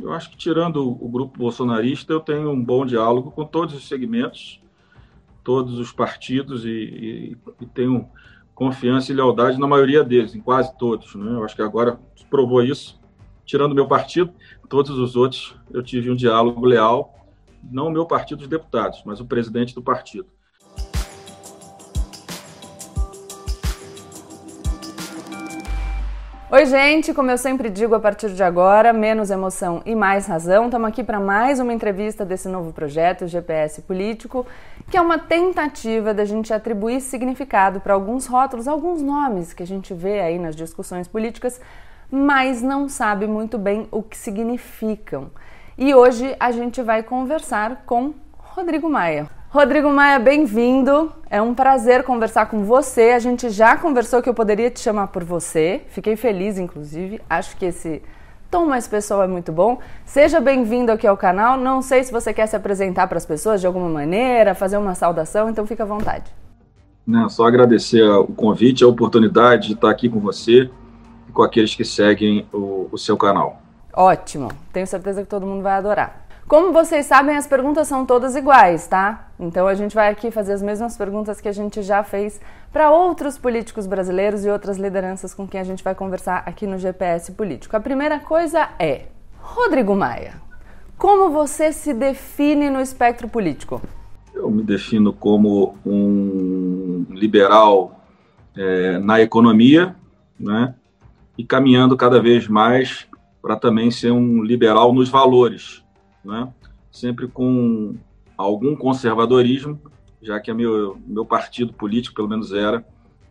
Eu acho que, tirando o grupo bolsonarista, eu tenho um bom diálogo com todos os segmentos, todos os partidos, e, e, e tenho confiança e lealdade na maioria deles, em quase todos. Né? Eu acho que agora provou isso. Tirando meu partido, todos os outros eu tive um diálogo leal, não o meu partido dos deputados, mas o presidente do partido. Oi, gente, como eu sempre digo a partir de agora, menos emoção e mais razão. Estamos aqui para mais uma entrevista desse novo projeto, GPS Político, que é uma tentativa da gente atribuir significado para alguns rótulos, alguns nomes que a gente vê aí nas discussões políticas, mas não sabe muito bem o que significam. E hoje a gente vai conversar com Rodrigo Maia. Rodrigo Maia, bem-vindo. É um prazer conversar com você. A gente já conversou que eu poderia te chamar por você. Fiquei feliz, inclusive. Acho que esse tom mais pessoal é muito bom. Seja bem-vindo aqui ao canal. Não sei se você quer se apresentar para as pessoas de alguma maneira, fazer uma saudação, então fica à vontade. Não, só agradecer o convite, a oportunidade de estar aqui com você e com aqueles que seguem o, o seu canal. Ótimo. Tenho certeza que todo mundo vai adorar. Como vocês sabem, as perguntas são todas iguais, tá? Então a gente vai aqui fazer as mesmas perguntas que a gente já fez para outros políticos brasileiros e outras lideranças com quem a gente vai conversar aqui no GPS Político. A primeira coisa é: Rodrigo Maia, como você se define no espectro político? Eu me defino como um liberal é, na economia, né? E caminhando cada vez mais para também ser um liberal nos valores né? sempre com algum conservadorismo, já que é meu, meu partido político, pelo menos era,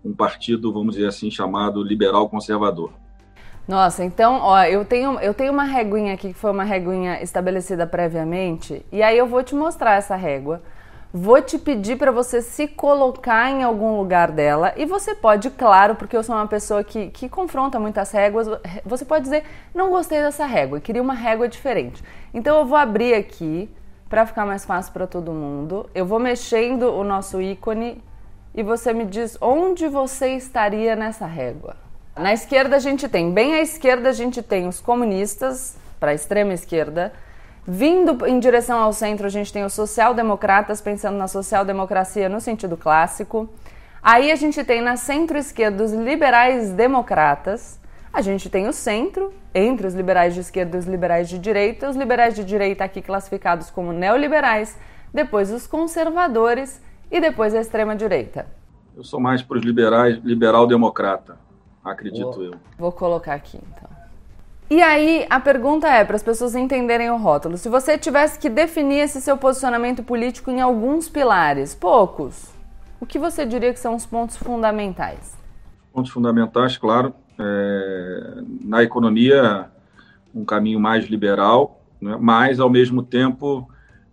um partido, vamos dizer assim, chamado liberal conservador. Nossa, então, ó, eu tenho, eu tenho uma reguinha aqui que foi uma reguinha estabelecida previamente, e aí eu vou te mostrar essa régua. Vou te pedir para você se colocar em algum lugar dela e você pode, claro, porque eu sou uma pessoa que, que confronta muitas réguas, você pode dizer: não gostei dessa régua, queria uma régua diferente. Então eu vou abrir aqui para ficar mais fácil para todo mundo. Eu vou mexendo o nosso ícone e você me diz onde você estaria nessa régua. Na esquerda a gente tem, bem à esquerda a gente tem os comunistas, para a extrema esquerda. Vindo em direção ao centro, a gente tem os social-democratas, pensando na social-democracia no sentido clássico. Aí a gente tem na centro-esquerda os liberais-democratas. A gente tem o centro, entre os liberais de esquerda e os liberais de direita. Os liberais de direita aqui classificados como neoliberais, depois os conservadores e depois a extrema-direita. Eu sou mais para os liberais, liberal-democrata, acredito vou, eu. Vou colocar aqui, então. E aí, a pergunta é, para as pessoas entenderem o rótulo, se você tivesse que definir esse seu posicionamento político em alguns pilares, poucos, o que você diria que são os pontos fundamentais? Pontos fundamentais, claro, é, na economia, um caminho mais liberal, né, mas, ao mesmo tempo,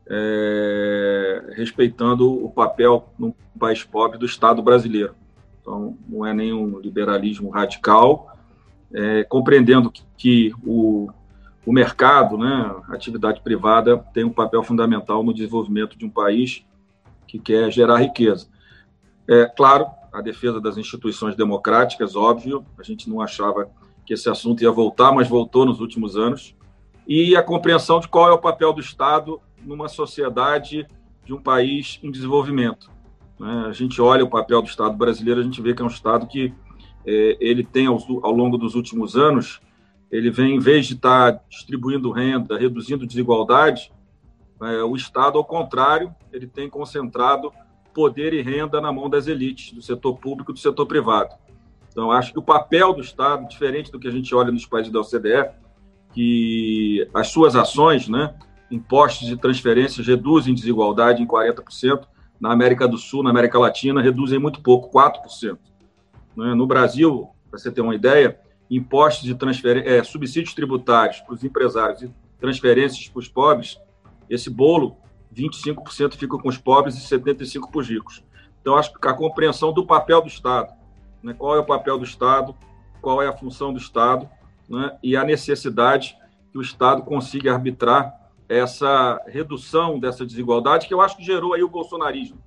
é, respeitando o papel num país pobre do Estado brasileiro. Então, não é nenhum liberalismo radical, é, compreendendo que, que o, o mercado, né, a atividade privada, tem um papel fundamental no desenvolvimento de um país que quer gerar riqueza. É claro, a defesa das instituições democráticas, óbvio, a gente não achava que esse assunto ia voltar, mas voltou nos últimos anos, e a compreensão de qual é o papel do Estado numa sociedade de um país em desenvolvimento. Né? A gente olha o papel do Estado brasileiro, a gente vê que é um Estado que ele tem, ao, ao, longo dos últimos anos, ele vem, em vez de estar distribuindo renda, reduzindo desigualdade, é, o Estado, ao contrário, ele tem concentrado poder e renda na mão das elites, do setor público e do setor privado. Então, acho que o papel do Estado, diferente do que a gente olha nos países da OCDE, que as suas ações, né, impostos e transferências reduzem desigualdade em 40%, na América do Sul, na América Latina, reduzem muito pouco, 4%. Né? No Brasil, para você ter uma ideia, impostos de transferência, é, subsídios tributários para os empresários e transferências para os pobres, esse bolo, 25% fica com os pobres e 75% para os ricos. Então, acho que a compreensão do papel do Estado, né? qual é o papel do Estado, qual é a função do Estado, né? e a necessidade que o Estado consiga arbitrar essa redução dessa desigualdade que eu acho que gerou aí o bolsonarismo.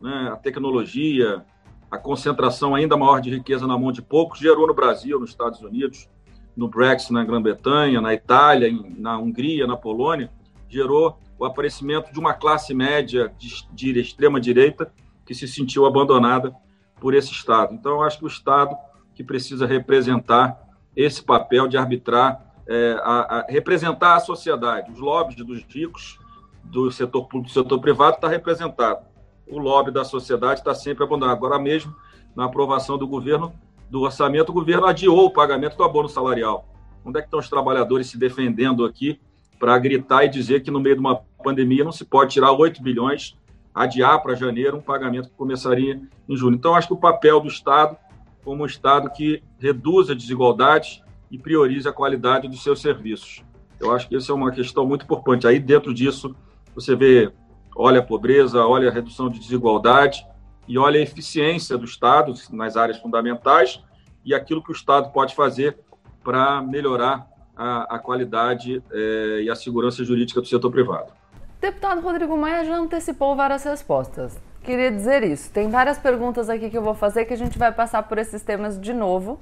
Né? A tecnologia, a concentração ainda maior de riqueza na mão de poucos gerou no Brasil, nos Estados Unidos, no Brexit na Grã-Bretanha, na Itália, na Hungria, na Polônia, gerou o aparecimento de uma classe média de, de extrema direita que se sentiu abandonada por esse Estado. Então, eu acho que o Estado que precisa representar esse papel de arbitrar, é, a, a, representar a sociedade, os lobbies dos ricos, do setor público, do setor privado, está representado. O lobby da sociedade está sempre abandonado. Agora mesmo, na aprovação do governo, do orçamento, o governo adiou o pagamento do abono salarial. Onde é que estão os trabalhadores se defendendo aqui para gritar e dizer que no meio de uma pandemia não se pode tirar 8 bilhões, adiar para janeiro um pagamento que começaria em julho. Então, acho que o papel do Estado, como um Estado que reduz a desigualdade e priorize a qualidade dos seus serviços. Eu acho que essa é uma questão muito importante. Aí, dentro disso, você vê, olha a pobreza, olha a redução de desigualdade e olha a eficiência do Estado nas áreas fundamentais e aquilo que o Estado pode fazer para melhorar a, a qualidade é, e a segurança jurídica do setor privado. Deputado Rodrigo Maia já antecipou várias respostas. Queria dizer isso. Tem várias perguntas aqui que eu vou fazer que a gente vai passar por esses temas de novo.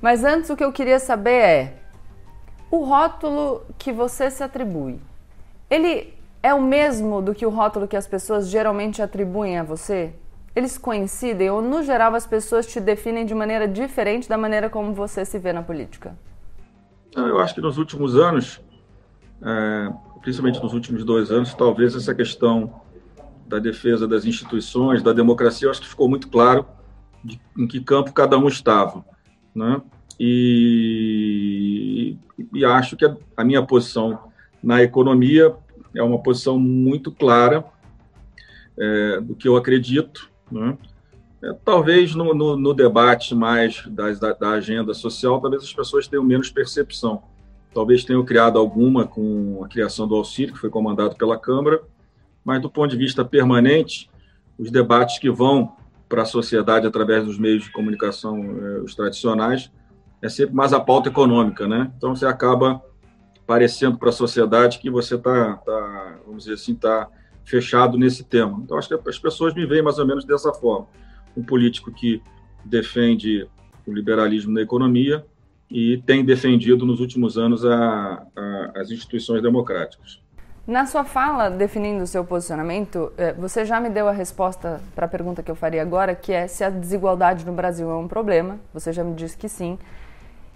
Mas antes, o que eu queria saber é: o rótulo que você se atribui, ele é o mesmo do que o rótulo que as pessoas geralmente atribuem a você? Eles coincidem ou, no geral, as pessoas te definem de maneira diferente da maneira como você se vê na política? Eu acho que nos últimos anos, é, principalmente nos últimos dois anos, talvez essa questão da defesa das instituições, da democracia, eu acho que ficou muito claro de, em que campo cada um estava. Né? E, e acho que a, a minha posição na economia é uma posição muito clara é, do que eu acredito. Né? É, talvez no, no, no, debate mais das, da, da, agenda social, talvez as pessoas tenham menos percepção. Talvez tenham criado alguma com a criação do auxílio, que foi comandado pela Câmara, mas do ponto de vista permanente, os debates que vão para a sociedade através dos meios de comunicação eh, os tradicionais é sempre mais a pauta econômica, né? Então você acaba parecendo para a sociedade que você está, tá, vamos dizer assim, está fechado nesse tema. Então, acho que as pessoas me veem mais ou menos dessa forma. Um político que defende o liberalismo na economia e tem defendido nos últimos anos a, a, as instituições democráticas. Na sua fala, definindo o seu posicionamento, eh, você já me deu a resposta para a pergunta que eu faria agora, que é se a desigualdade no Brasil é um problema. Você já me disse que sim.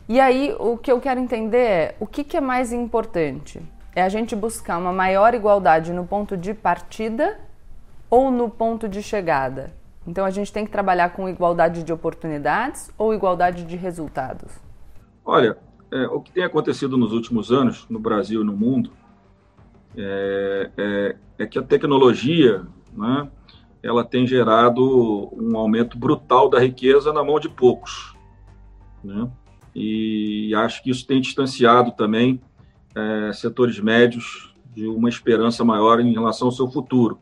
E aí, o que eu quero entender é o que, que é mais importante? É a gente buscar uma maior igualdade no ponto de partida ou no ponto de chegada? Então, a gente tem que trabalhar com igualdade de oportunidades ou igualdade de resultados? Olha, é, o que tem acontecido nos últimos anos, no Brasil e no mundo, é, é, é que a tecnologia né, ela tem gerado um aumento brutal da riqueza na mão de poucos. Né? E acho que isso tem distanciado também é, setores médios de uma esperança maior em relação ao seu futuro.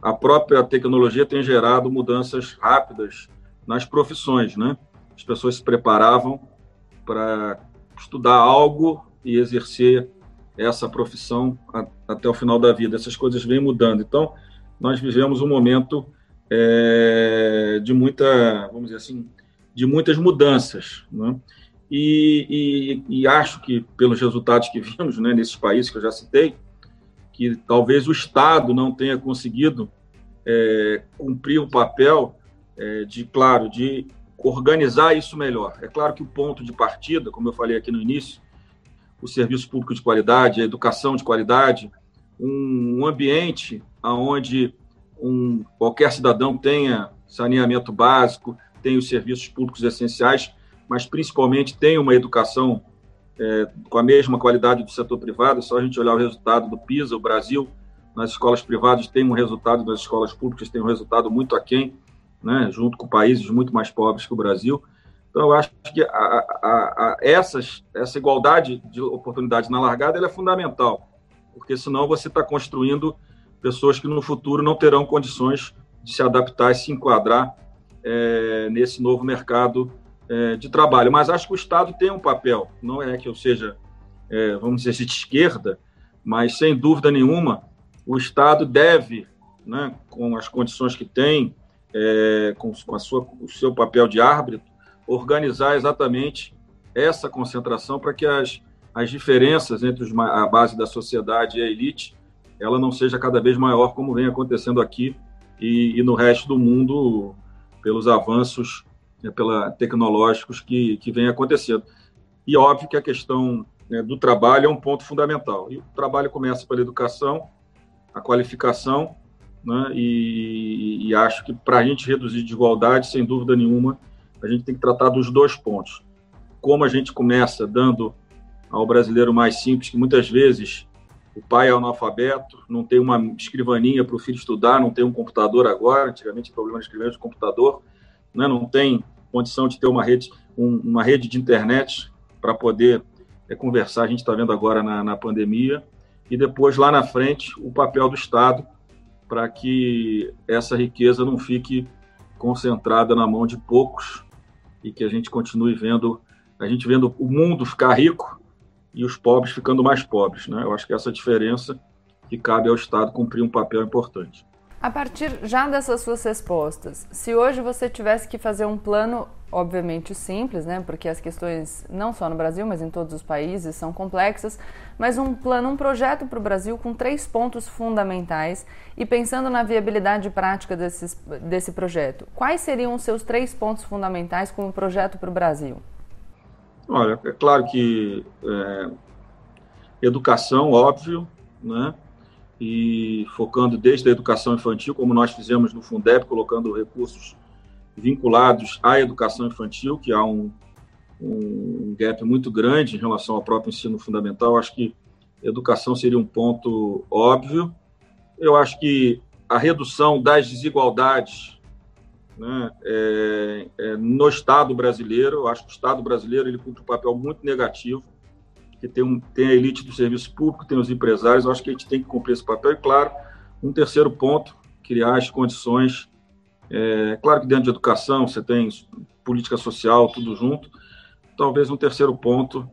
A própria tecnologia tem gerado mudanças rápidas nas profissões, né? As pessoas se preparavam para estudar algo e exercer essa profissão a, até o final da vida. Essas coisas vêm mudando. Então, nós vivemos um momento é, de muita, vamos dizer assim, de muitas mudanças. Né? E, e, e, acho que, pelos resultados que vimos né, nesses países que eu já citei, que talvez o Estado não tenha conseguido é, cumprir o papel é, de, claro, de organizar isso melhor. É claro que o ponto de partida, como eu falei aqui no início, o serviço público de qualidade, a educação de qualidade, um, um ambiente onde um, qualquer cidadão tenha saneamento básico, tenha os serviços públicos essenciais, mas principalmente tem uma educação é, com a mesma qualidade do setor privado. É só a gente olhar o resultado do PISA, o Brasil, nas escolas privadas tem um resultado, nas escolas públicas tem um resultado muito aquém, né, junto com países muito mais pobres que o Brasil. Então, eu acho que a, a, a, essas, essa igualdade de oportunidades na largada é fundamental, porque senão você está construindo pessoas que no futuro não terão condições de se adaptar e se enquadrar é, nesse novo mercado é, de trabalho. Mas acho que o Estado tem um papel, não é que eu seja, é, vamos dizer, de esquerda, mas sem dúvida nenhuma, o Estado deve, né, com as condições que tem, é, com, com a sua, o seu papel de árbitro, organizar exatamente essa concentração para que as, as diferenças entre os, a base da sociedade e a elite ela não seja cada vez maior, como vem acontecendo aqui e, e no resto do mundo, pelos avanços né, pela, tecnológicos que, que vem acontecendo. E óbvio que a questão né, do trabalho é um ponto fundamental. E o trabalho começa pela educação, a qualificação, né, e, e acho que para a gente reduzir desigualdade, sem dúvida nenhuma, a gente tem que tratar dos dois pontos. Como a gente começa dando ao brasileiro mais simples, que muitas vezes o pai é analfabeto, não tem uma escrivaninha para o filho estudar, não tem um computador agora, antigamente o problema de escrever de computador, né? não tem condição de ter uma rede, um, uma rede de internet para poder é, conversar, a gente está vendo agora na, na pandemia, e depois lá na frente o papel do Estado para que essa riqueza não fique concentrada na mão de poucos e que a gente continue vendo, a gente vendo o mundo ficar rico e os pobres ficando mais pobres. Né? Eu acho que essa diferença que cabe ao Estado cumprir um papel importante. A partir já dessas suas respostas, se hoje você tivesse que fazer um plano, obviamente simples, né, porque as questões não só no Brasil, mas em todos os países são complexas, mas um plano, um projeto para o Brasil com três pontos fundamentais e pensando na viabilidade prática desse projeto, quais seriam os seus três pontos fundamentais como projeto para o Brasil? Olha, é claro que é, educação, óbvio, né? E focando desde a educação infantil, como nós fizemos no Fundeb, colocando recursos vinculados à educação infantil, que há um, um gap muito grande em relação ao próprio ensino fundamental. Acho que educação seria um ponto óbvio. Eu acho que a redução das desigualdades né, é, é, no Estado brasileiro. Eu acho que o Estado brasileiro ele cumpre um papel muito negativo, que tem, um, tem a elite do serviço público, tem os empresários. Acho que a gente tem que cumprir esse papel. E, claro, um terceiro ponto, criar as condições. É, claro que dentro de educação você tem política social, tudo junto. Talvez um terceiro ponto,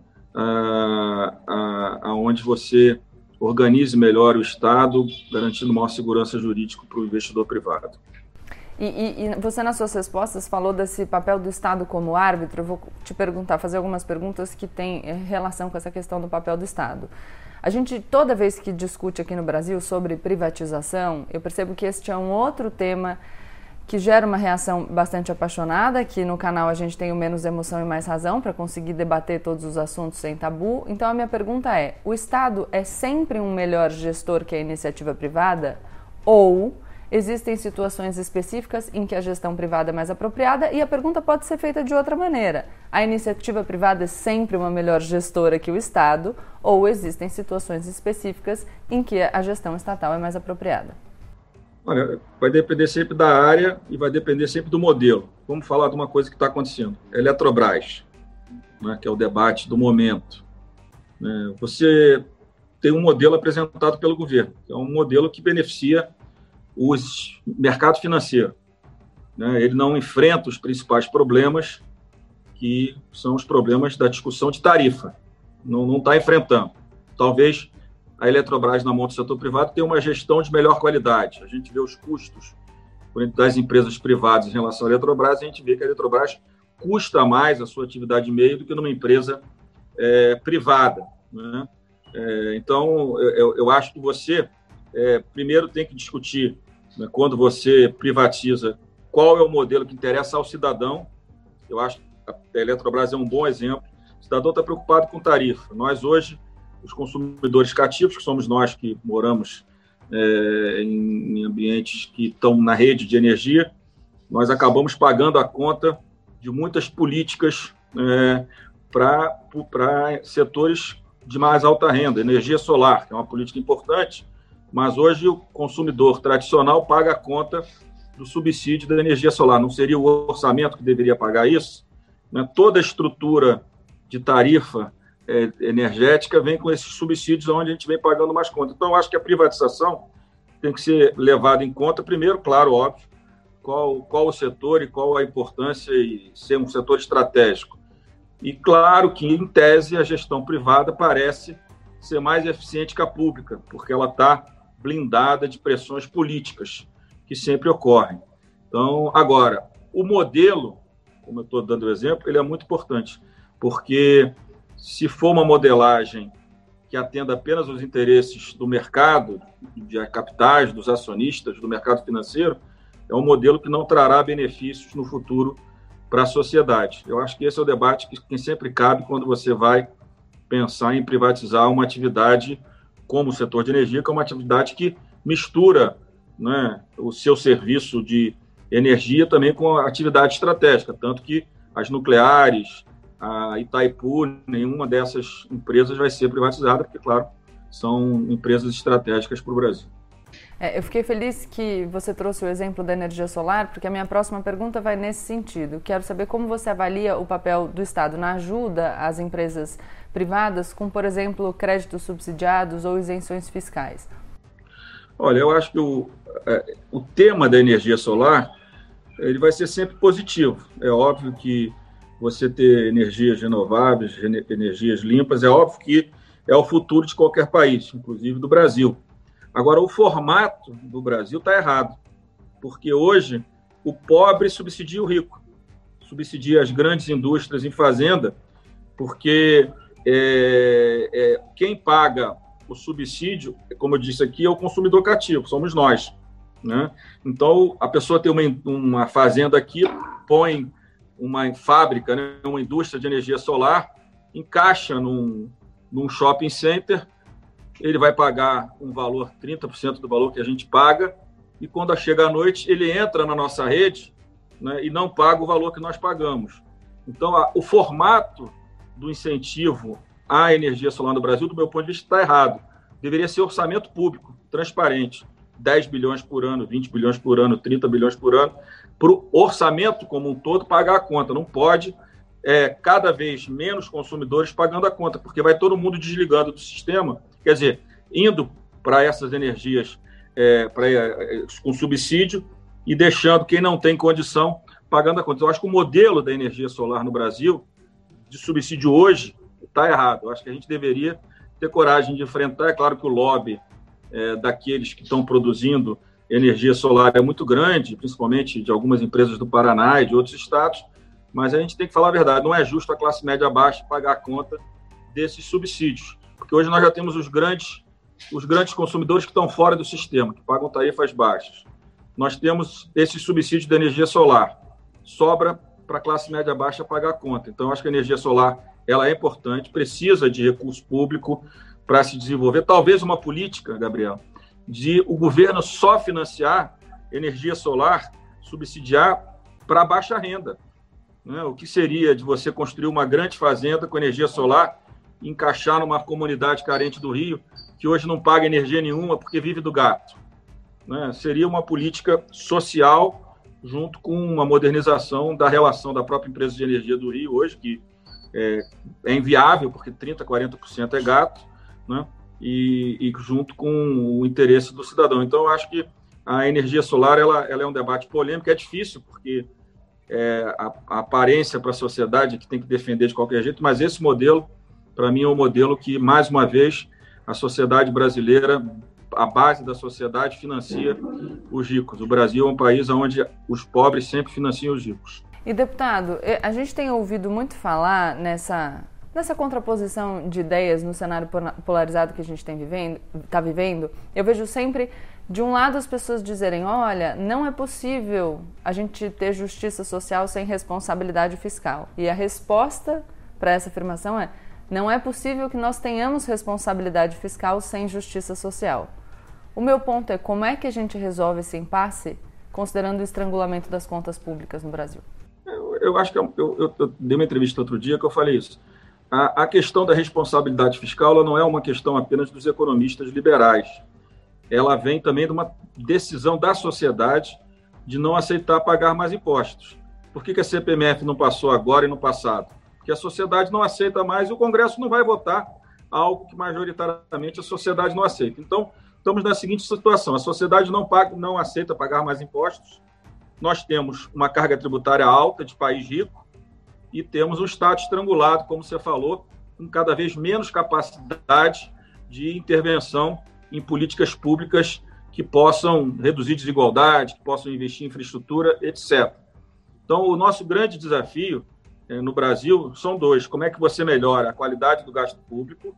aonde você organize melhor o Estado, garantindo maior segurança jurídica para o investidor privado. E, e, e, você, nas suas respostas, falou desse papel do Estado como árbitro. Eu vou te perguntar, fazer algumas perguntas que têm eh, relação com essa questão do papel do Estado. A gente, toda vez que discute aqui no Brasil sobre privatização, eu percebo que este é um outro tema que gera uma reação bastante apaixonada, que no canal a gente tem o menos emoção e mais razão para conseguir debater todos os assuntos sem tabu. Então a minha pergunta é: o Estado é sempre um melhor gestor que a iniciativa privada? Ou Existem situações específicas em que a gestão privada é mais apropriada e a pergunta pode ser feita de outra maneira. A iniciativa privada é sempre uma melhor gestora que o Estado ou existem situações específicas em que a gestão estatal é mais apropriada? Olha, vai depender sempre da área e vai depender sempre do modelo. Vamos falar de uma coisa que está acontecendo. Eletrobras, né, que é o debate do momento. Né, você tem um modelo apresentado pelo governo, é um modelo que beneficia os mercado financeiro. Né? Ele não enfrenta os principais problemas, que são os problemas da discussão de tarifa. Não está enfrentando. Talvez a Eletrobras, na mão do setor privado, tenha uma gestão de melhor qualidade. A gente vê os custos das empresas privadas em relação à Eletrobras, a gente vê que a Eletrobras custa mais a sua atividade meio do que numa empresa é, privada. Né? É, então, eu, eu, acho que você, é, primeiro, tem que discutir né, quando você privatiza, qual é o modelo que interessa ao cidadão. Eu acho que a Eletrobras é um bom exemplo. O cidadão está preocupado com tarifa. Nós, hoje, os consumidores cativos, que somos nós que moramos é, em, em ambientes que estão na rede de energia, nós acabamos pagando a conta de muitas políticas é, para setores de mais alta renda, energia solar, que é uma política importante, mas hoje o consumidor tradicional paga a conta do subsídio da energia solar. Não seria o orçamento que deveria pagar isso? Né? Toda a estrutura de tarifa é, energética vem com esses subsídios onde a gente vem pagando mais conta. Então, acho que a privatização tem que ser levada em conta, primeiro, claro, óbvio, qual, qual o setor e qual a importância e ser um setor estratégico. E claro que, em tese, a gestão privada parece ser mais eficiente que a pública, porque ela está blindada de pressões políticas que sempre ocorrem. Então, agora, o modelo, como eu estou dando o exemplo, ele é muito importante. porque se for uma modelagem que atenda apenas os interesses do mercado, de capitais, dos acionistas, do mercado financeiro, é um modelo que não trará benefícios no futuro para a sociedade. Eu acho que esse é o debate que sempre cabe quando você vai pensar em privatizar uma atividade como o setor de energia, que é uma atividade que mistura né, o seu serviço de energia também com a atividade estratégica, tanto que as nucleares, a Itaipu, nenhuma dessas empresas vai ser privatizada, porque, claro, são empresas estratégicas para o Brasil. É, eu fiquei feliz que você trouxe o exemplo da energia solar, porque a minha próxima pergunta vai nesse sentido. Quero saber como você avalia o papel do Estado na ajuda às empresas privadas com, por exemplo, créditos subsidiados ou isenções fiscais. Olha, eu acho que o, é, o tema da energia solar ele vai ser sempre positivo. É óbvio que você ter energias renováveis, energias limpas, é óbvio que é o futuro de qualquer país, inclusive do Brasil. Agora, o formato do Brasil está errado, porque hoje o pobre subsidia o rico, subsidia as grandes indústrias em fazenda, porque é, é, quem paga o subsídio, como eu disse aqui, é o consumidor cativo, somos nós. Né? Então, a pessoa tem uma, uma fazenda aqui, põe uma fábrica, né, uma indústria de energia solar, encaixa num, num shopping center, ele vai pagar um valor, 30% do valor que a gente paga, e quando chega a noite, ele entra na nossa rede né, e não paga o valor que nós pagamos. Então, a, o formato do incentivo à energia solar no Brasil, do meu ponto de vista, está errado. Deveria ser orçamento público, transparente. 10 bilhões por ano, 20 bilhões por ano, 30 bilhões por ano, para o orçamento como um todo pagar a conta. Não pode é, cada vez menos consumidores pagando a conta, porque vai todo mundo desligando do sistema, quer dizer, indo para essas energias é, pra, é, com subsídio e deixando quem não tem condição pagando a conta. Eu acho que o modelo da energia solar no Brasil, de subsídio hoje, está errado. Eu acho que a gente deveria ter coragem de enfrentar. É claro que o lobby é, daqueles que estão produzindo energia solar é muito grande, principalmente de algumas empresas do Paraná e de outros estados, mas a gente tem que falar a verdade, não é justo a classe média baixa pagar a conta desses subsídios, porque hoje nós já temos os grandes, os grandes consumidores que estão fora do sistema, que pagam tarifas baixas. Nós temos esses subsídios da energia solar, sobra para a classe média baixa pagar a conta. Então, acho que a energia solar ela é importante, precisa de recurso público, para se desenvolver, talvez uma política, Gabriel, de o governo só financiar energia solar, subsidiar para baixa renda. Né? O que seria de você construir uma grande fazenda com energia solar, encaixar numa comunidade carente do Rio, que hoje não paga energia nenhuma porque vive do gato? Né? Seria uma política social junto com uma modernização da relação da própria empresa de energia do Rio hoje, que é, é inviável, porque 30%, 40% é gato, né? E, e, junto com o interesse do cidadão. Então, eu acho que a energia solar ela, ela é um debate polêmico, é difícil, porque é, a, a, aparência para a sociedade que tem que defender de qualquer jeito, mas esse modelo, para mim, é um modelo que, mais uma vez, a sociedade brasileira, a base da sociedade, financia os ricos. O Brasil é um país onde os pobres sempre financiam os ricos. E, deputado, a gente tem ouvido muito falar nessa Nessa contraposição de ideias no cenário polarizado que a gente está vivendo, vivendo, eu vejo sempre, de um lado, as pessoas dizerem: olha, não é possível a gente ter justiça social sem responsabilidade fiscal. E a resposta para essa afirmação é: não é possível que nós tenhamos responsabilidade fiscal sem justiça social. O meu ponto é como é que a gente resolve esse impasse considerando o estrangulamento das contas públicas no Brasil? Eu, eu acho que eu, eu, eu, dei uma entrevista outro dia que eu falei isso a, a questão da responsabilidade fiscal não é uma questão apenas dos economistas liberais. Ela vem também de uma decisão da sociedade de não aceitar pagar mais impostos. Por que, que a CPMF não passou agora e no passado? Porque a sociedade não aceita mais e o Congresso não vai votar algo que majoritariamente a sociedade não aceita. Então, estamos na seguinte situação: a sociedade não, paga, não aceita pagar mais impostos. Nós temos uma carga tributária alta de país rico, e temos um Estado estrangulado, como você falou, com cada vez menos capacidade de intervenção em políticas públicas que possam reduzir desigualdade, que possam investir em infraestrutura, etc. Então, o nosso grande desafio é, no Brasil são dois. Como é que você melhora a qualidade do gasto público?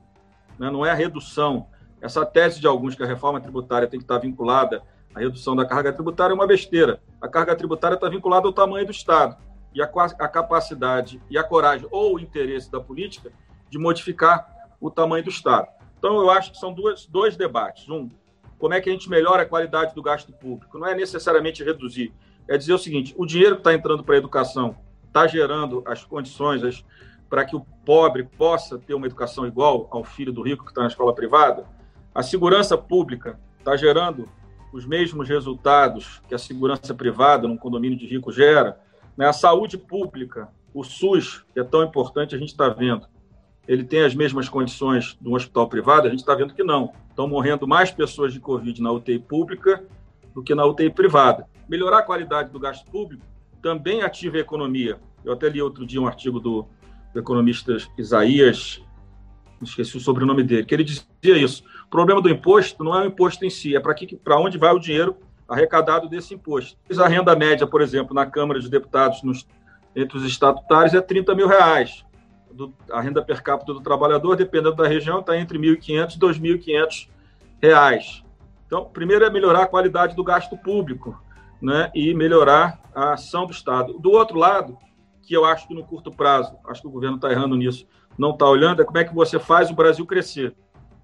Né? Não é a redução. Essa tese de alguns que a reforma tributária tem que estar vinculada à redução da carga tributária é uma besteira. A carga tributária está vinculada ao tamanho do Estado e a, a capacidade e a coragem ou o interesse da política de modificar o tamanho do Estado. Então, eu acho que são duas, dois debates. Um, como é que a gente melhora a qualidade do gasto público? Não é necessariamente reduzir, é dizer o seguinte: o dinheiro que está entrando para a educação está gerando as condições para que o pobre possa ter uma educação igual ao filho do rico que está na escola privada? A segurança pública está gerando os mesmos resultados que a segurança privada num condomínio de rico gera? Né? A saúde pública, o SUS, que é tão importante, a gente está vendo. Ele tem as mesmas condições de um hospital privado? A gente está vendo que não. Estão morrendo mais pessoas de Covid na UTI pública do que na UTI privada. Melhorar a qualidade do gasto público também ativa a economia. Eu até li outro dia um artigo do, do economista Isaías, esqueci o sobrenome dele, que ele dizia isso. O problema do imposto não é o imposto em si, é para onde vai o dinheiro arrecadado desse imposto. A renda média, por exemplo, na Câmara de Deputados, nos, entre os estatutários, é 30 mil reais. Do, a renda per capita do trabalhador, dependendo da região, está entre 1.500 e 2.500 reais. Então, primeiro é melhorar a qualidade do gasto público né, e melhorar a ação do Estado. Do outro lado, que eu acho que no curto prazo, acho que o governo está errando nisso, não está olhando, é como é que você faz o Brasil crescer.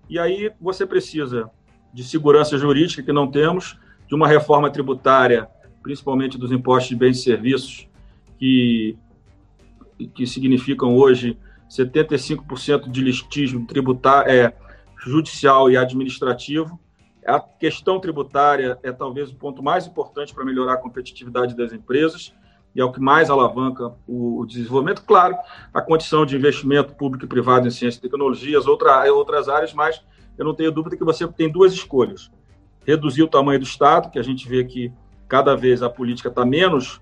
E aí você precisa de segurança jurídica, que não temos, de uma reforma tributária, principalmente dos impostos de bens e serviços, que, que significam hoje 75% de litígio tributário, é, judicial e administrativo, a questão tributária é talvez o ponto mais importante para melhorar a competitividade das empresas e é o que mais alavanca o, desenvolvimento. Claro, a condição de investimento público e privado em ciência e tecnologias, outra, outras áreas, mas eu não tenho dúvida que você tem duas escolhas. Reduzir o tamanho do Estado, que a gente vê que cada vez a política está menos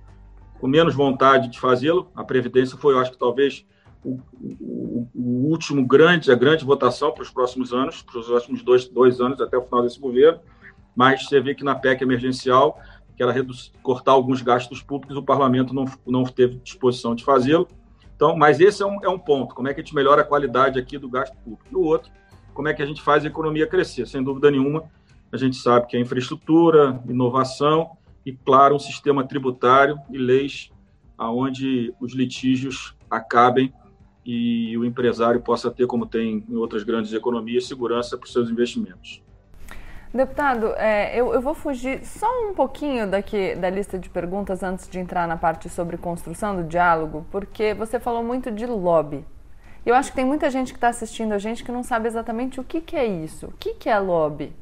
com menos vontade de fazê-lo. A Previdência foi, eu acho que talvez, o, o, o, último grande, a grande votação para os próximos anos, para os próximos dois, dois anos até o final desse governo, mas você vê que na PEC emergencial, que era cortar alguns gastos públicos, o parlamento não, não teve disposição de fazê-lo. Então, mas esse é um, é um ponto, como é que a gente melhora a qualidade aqui do gasto público. E o outro, como é que a gente faz a economia crescer. Sem dúvida nenhuma, a gente sabe que é infraestrutura, inovação e, claro, um sistema tributário e leis aonde os litígios acabem e o empresário possa ter, como tem em outras grandes economias, segurança para os seus investimentos. Deputado, é, eu, eu, vou fugir só um pouquinho daqui da lista de perguntas antes de entrar na parte sobre construção do diálogo, porque você falou muito de lobby. Eu acho que tem muita gente que está assistindo a gente que não sabe exatamente o que, que é isso. O que, que é lobby?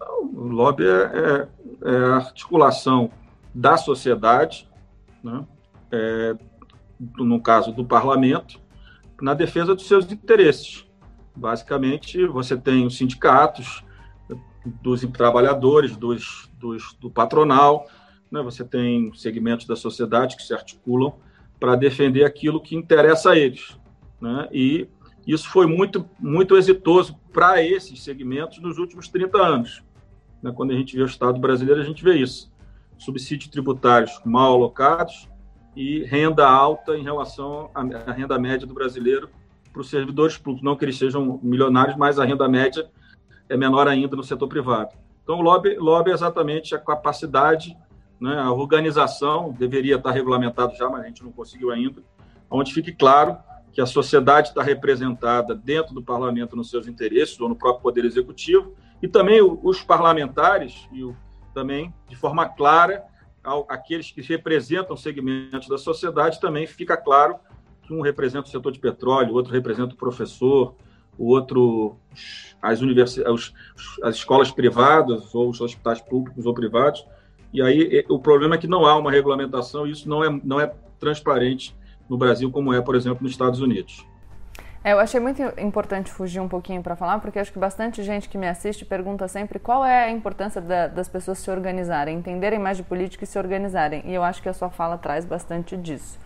O lobby é, é, é a articulação da sociedade, né? É, no caso do parlamento, na defesa dos seus interesses. Basicamente, você tem os sindicatos dos trabalhadores, dos, dos do patronal, né? você tem segmentos da sociedade que se articulam para defender aquilo que interessa a eles. Né? E isso foi muito, muito exitoso para esses segmentos nos últimos 30 anos. Né? Quando a gente vê o Estado brasileiro, a gente vê isso. Subsídios tributários mal alocados, e renda alta em relação à renda média do brasileiro para os servidores públicos. Não que eles sejam milionários, mas a renda média é menor ainda no setor privado. Então, o lobby, lobby é exatamente a capacidade, né, a organização, deveria estar regulamentado já, mas a gente não conseguiu ainda, onde fique claro que a sociedade está representada dentro do parlamento nos seus interesses, ou no próprio Poder Executivo, e também os parlamentares, e também, de forma clara, aqueles que representam segmentos da sociedade, também fica claro que um representa o setor de petróleo, outro representa o professor, o outro as universidades, as escolas privadas ou os hospitais públicos ou privados. E aí o problema é que não há uma regulamentação e isso não é, não é transparente no Brasil como é, por exemplo, nos Estados Unidos. É, eu achei muito importante fugir um pouquinho para falar, porque acho que bastante gente que me assiste pergunta sempre qual é a importância da, das pessoas se organizarem, entenderem mais de política e se organizarem. E eu acho que a sua fala traz bastante disso.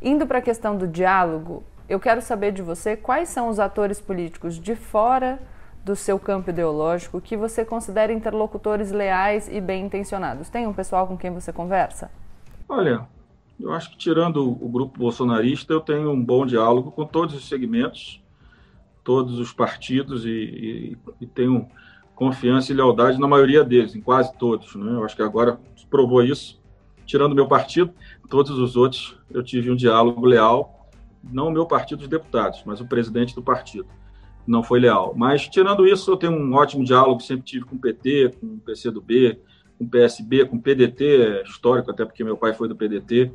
Indo para a questão do diálogo, eu quero saber de você quais são os atores políticos de fora do seu campo ideológico que você considera interlocutores leais e bem intencionados. Tem um pessoal com quem você conversa? Olha, Eu acho que, tirando o grupo bolsonarista, eu tenho um bom diálogo com todos os segmentos, todos os partidos e, e, e tenho confiança e lealdade na maioria deles, em quase todos. Né? Eu acho que agora provou isso. Tirando meu partido, todos os outros eu tive um diálogo leal, não o meu partido dos deputados, mas o presidente do partido não foi leal. Mas, tirando isso, eu tenho um ótimo diálogo, sempre tive com o PT, com o PCdoB, com o PSB, com o PDT, é histórico, até porque meu pai foi do PDT.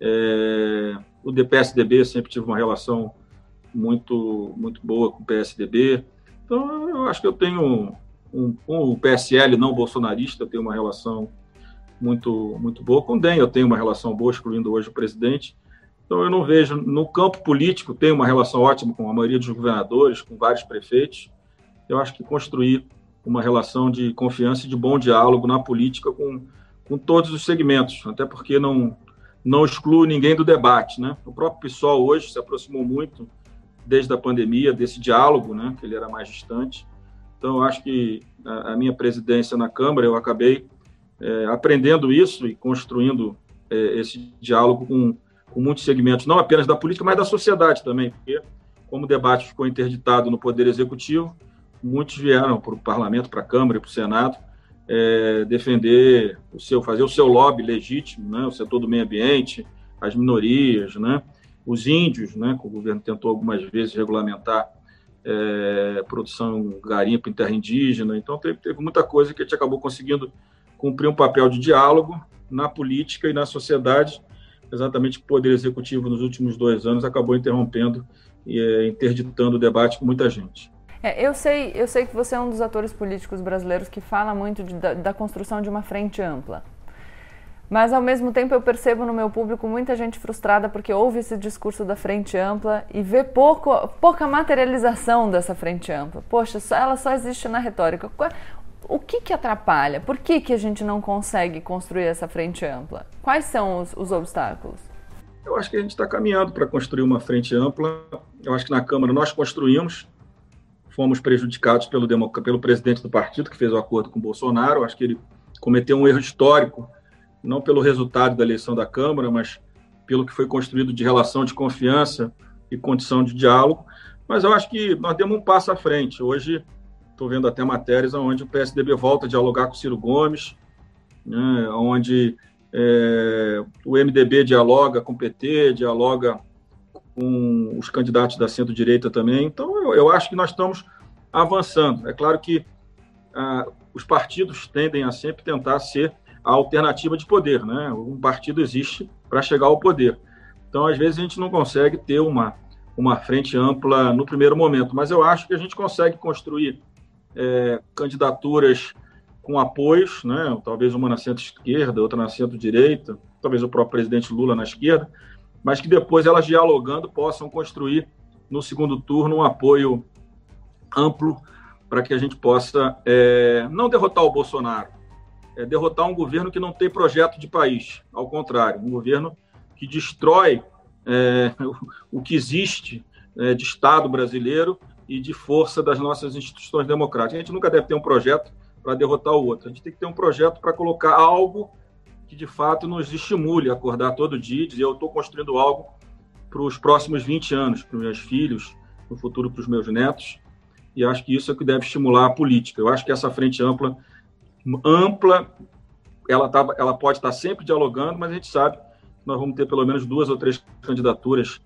É, o DPSDB sempre tive uma relação muito, muito boa com o PSDB. Então, eu acho que eu tenho um, um, o PSL não bolsonarista, eu tenho uma relação muito, muito boa. Com o DEM eu tenho uma relação boa, excluindo hoje o presidente. Então, eu não vejo, no campo político, tenho uma relação ótima com a maioria dos governadores, com vários prefeitos. Eu acho que construir uma relação de confiança e de bom diálogo na política com, com todos os segmentos, até porque não, não excluo ninguém do debate. Né? O próprio PSOL hoje se aproximou muito, desde a pandemia, desse diálogo, né? que ele era mais distante. Então, eu acho que a, a minha presidência na Câmara, eu acabei é, aprendendo isso e construindo é, esse diálogo com, com muitos segmentos, não apenas da política, mas da sociedade também, porque como o debate ficou interditado no Poder Executivo, muitos vieram para o Parlamento, para a Câmara e para o Senado é, defender o seu, fazer o seu lobby legítimo, né, o setor do meio ambiente, as minorias, né, os índios, né, que o governo tentou algumas vezes regulamentar é, produção garimpo em terra indígena, então teve, teve muita coisa que a gente acabou conseguindo cumprir um papel de diálogo na política e na sociedade, exatamente o Poder Executivo nos últimos dois anos acabou interrompendo e é, interditando o debate com muita gente. É, eu, sei, eu sei que você é um dos atores políticos brasileiros que fala muito de, da, da construção de uma frente ampla. Mas, ao mesmo tempo, eu percebo no meu público muita gente frustrada porque ouve esse discurso da frente ampla e vê pouco, pouca materialização dessa frente ampla. Poxa, ela só existe na retórica. O que, que atrapalha? Por que, que a gente não consegue construir essa frente ampla? Quais são os, os obstáculos? Eu acho que a gente está caminhando para construir uma frente ampla. Eu acho que na Câmara nós construímos, fomos prejudicados pelo, pelo presidente do partido, que fez o acordo com o Bolsonaro. Acho que ele cometeu um erro histórico, não pelo resultado da eleição da Câmara, mas pelo que foi construído de relação de confiança e condição de diálogo. Mas eu acho que nós demos um passo à frente. Hoje, estou vendo até matérias onde o PSDB volta a dialogar com Ciro Gomes, né, onde é, o MDB dialoga com o PT, dialoga com os candidatos da centro-direita também. Então, eu, eu, acho que nós estamos avançando. É claro que ah, os partidos tendem a sempre tentar ser a alternativa de poder, né? Um partido existe para chegar ao poder. Então, às vezes, a gente não consegue ter uma, uma frente ampla no primeiro momento, mas eu acho que a gente consegue construir é, candidaturas com apoios, né? talvez uma na centro-esquerda, outra na centro-direita, talvez o próprio presidente Lula na esquerda, mas que depois elas dialogando possam construir no segundo turno um apoio amplo para que a gente possa é, não derrotar o Bolsonaro, é derrotar um governo que não tem projeto de país, ao contrário, um governo que destrói é, o, que existe é, de Estado brasileiro e de força das nossas instituições democráticas. A gente nunca deve ter um projeto para derrotar o outro, a gente tem que ter um projeto para colocar algo que de fato nos estimule a acordar todo dia e dizer eu estou construindo algo para os próximos 20 anos, para os meus filhos, no futuro para os meus netos. E acho que isso é o que deve estimular a política. Eu acho que essa frente ampla, ampla, ela, tá, ela pode estar sempre dialogando, mas a gente sabe que nós vamos ter pelo menos duas ou três candidaturas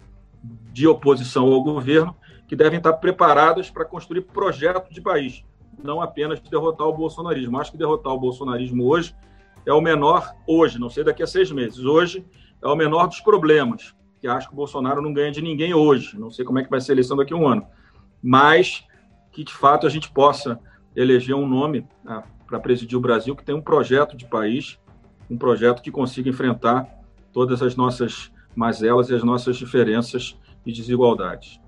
de oposição ao governo que devem estar preparadas para construir projeto de país, não apenas derrotar o bolsonarismo. Acho que derrotar o bolsonarismo hoje é o menor hoje, não sei daqui a seis meses. Hoje é o menor dos problemas, que acho que o Bolsonaro não ganha de ninguém hoje. Não sei como é que vai ser a eleição daqui a um ano. Mas que, de fato, a gente possa eleger um nome ah, para presidir o Brasil que tem um projeto de país, um projeto que consiga enfrentar todas as nossas mazelas e as nossas diferenças e desigualdades.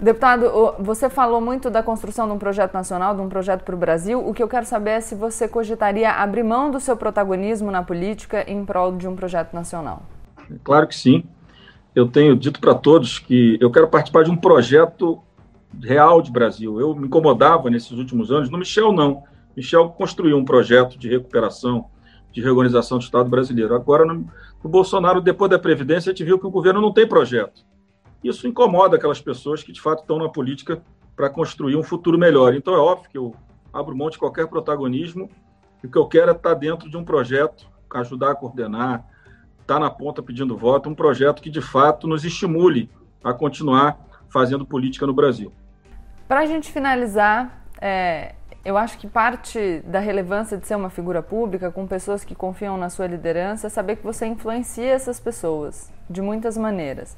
Deputado, você falou muito da construção de um projeto nacional, de um projeto para o Brasil. O que eu quero saber é se você cogitaria abrir mão do seu protagonismo na política em prol de um projeto nacional. Claro que sim. Eu tenho dito para todos que eu quero participar de um projeto real de Brasil. Eu me incomodava nesses últimos anos, no Michel não. Michel construiu um projeto de recuperação, de reorganização do Estado brasileiro. Agora, no, no Bolsonaro, depois da Previdência, a gente viu que o governo não tem projeto. Isso incomoda aquelas pessoas que, de fato, estão na política para construir um futuro melhor. Então, é óbvio que eu abro mão de qualquer protagonismo e o que eu quero é estar dentro de um projeto, ajudar a coordenar, estar na ponta pedindo voto, um projeto que, de fato, nos estimule a continuar fazendo política no Brasil. Para a gente finalizar, é, eu acho que parte da relevância de ser uma figura pública, com pessoas que confiam na sua liderança, é saber que você influencia essas pessoas de muitas maneiras.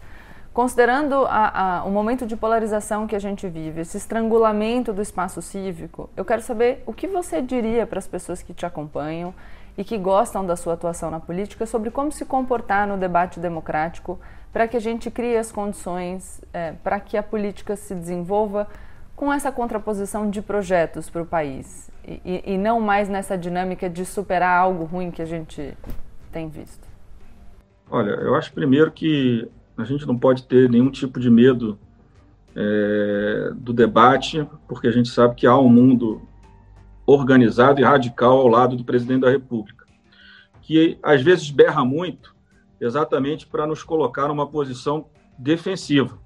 Considerando a, a, o momento de polarização que a gente vive, esse estrangulamento do espaço cívico, eu quero saber o que você diria para as pessoas que te acompanham e que gostam da sua atuação na política sobre como se comportar no debate democrático para que a gente crie as condições é, para que a política se desenvolva com essa contraposição de projetos para o país e, e, não mais nessa dinâmica de superar algo ruim que a gente tem visto? Olha, eu acho primeiro que a gente não pode ter nenhum tipo de medo é, do debate, porque a gente sabe que há um mundo organizado e radical ao lado do presidente da República, que às vezes berra muito exatamente para nos colocar numa posição defensiva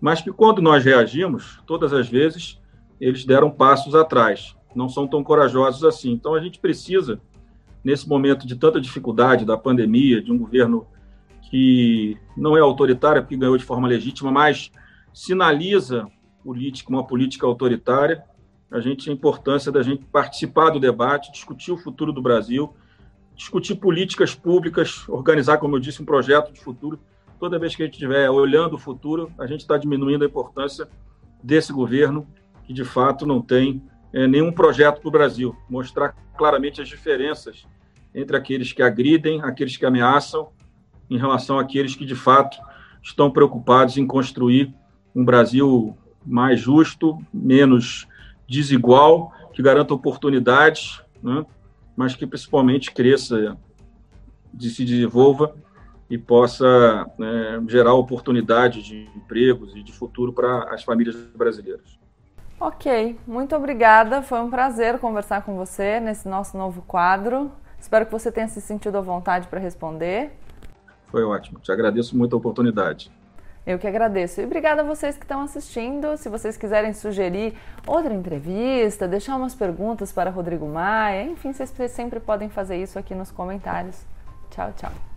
mas que quando nós reagimos, todas as vezes, eles deram passos atrás, não são tão corajosos assim. Então a gente precisa, nesse momento de tanta dificuldade da pandemia, de um governo que não é autoritário porque ganhou de forma legítima, mas sinaliza política, uma política autoritária, a gente a importância da gente participar do debate, discutir o futuro do Brasil, discutir políticas públicas, organizar, como eu disse, um projeto de futuro toda vez que a gente estiver olhando o futuro, a gente está diminuindo a importância desse governo, que de fato não tem é, nenhum projeto para o Brasil. Mostrar claramente as diferenças entre aqueles que agridem, aqueles que ameaçam, em relação àqueles que de fato estão preocupados em construir um Brasil mais justo, menos desigual, que garanta oportunidades, né? mas que principalmente cresça, de se desenvolva e possa né, gerar oportunidades de empregos e de futuro para as famílias brasileiras. Ok, muito obrigada. Foi um prazer conversar com você nesse nosso novo quadro. Espero que você tenha se sentido à vontade para responder. Foi ótimo. Te agradeço muito a oportunidade. Eu que agradeço. E obrigada a vocês que estão assistindo. Se vocês quiserem sugerir outra entrevista, deixar umas perguntas para Rodrigo Maia, enfim, vocês sempre podem fazer isso aqui nos comentários. Tchau, tchau.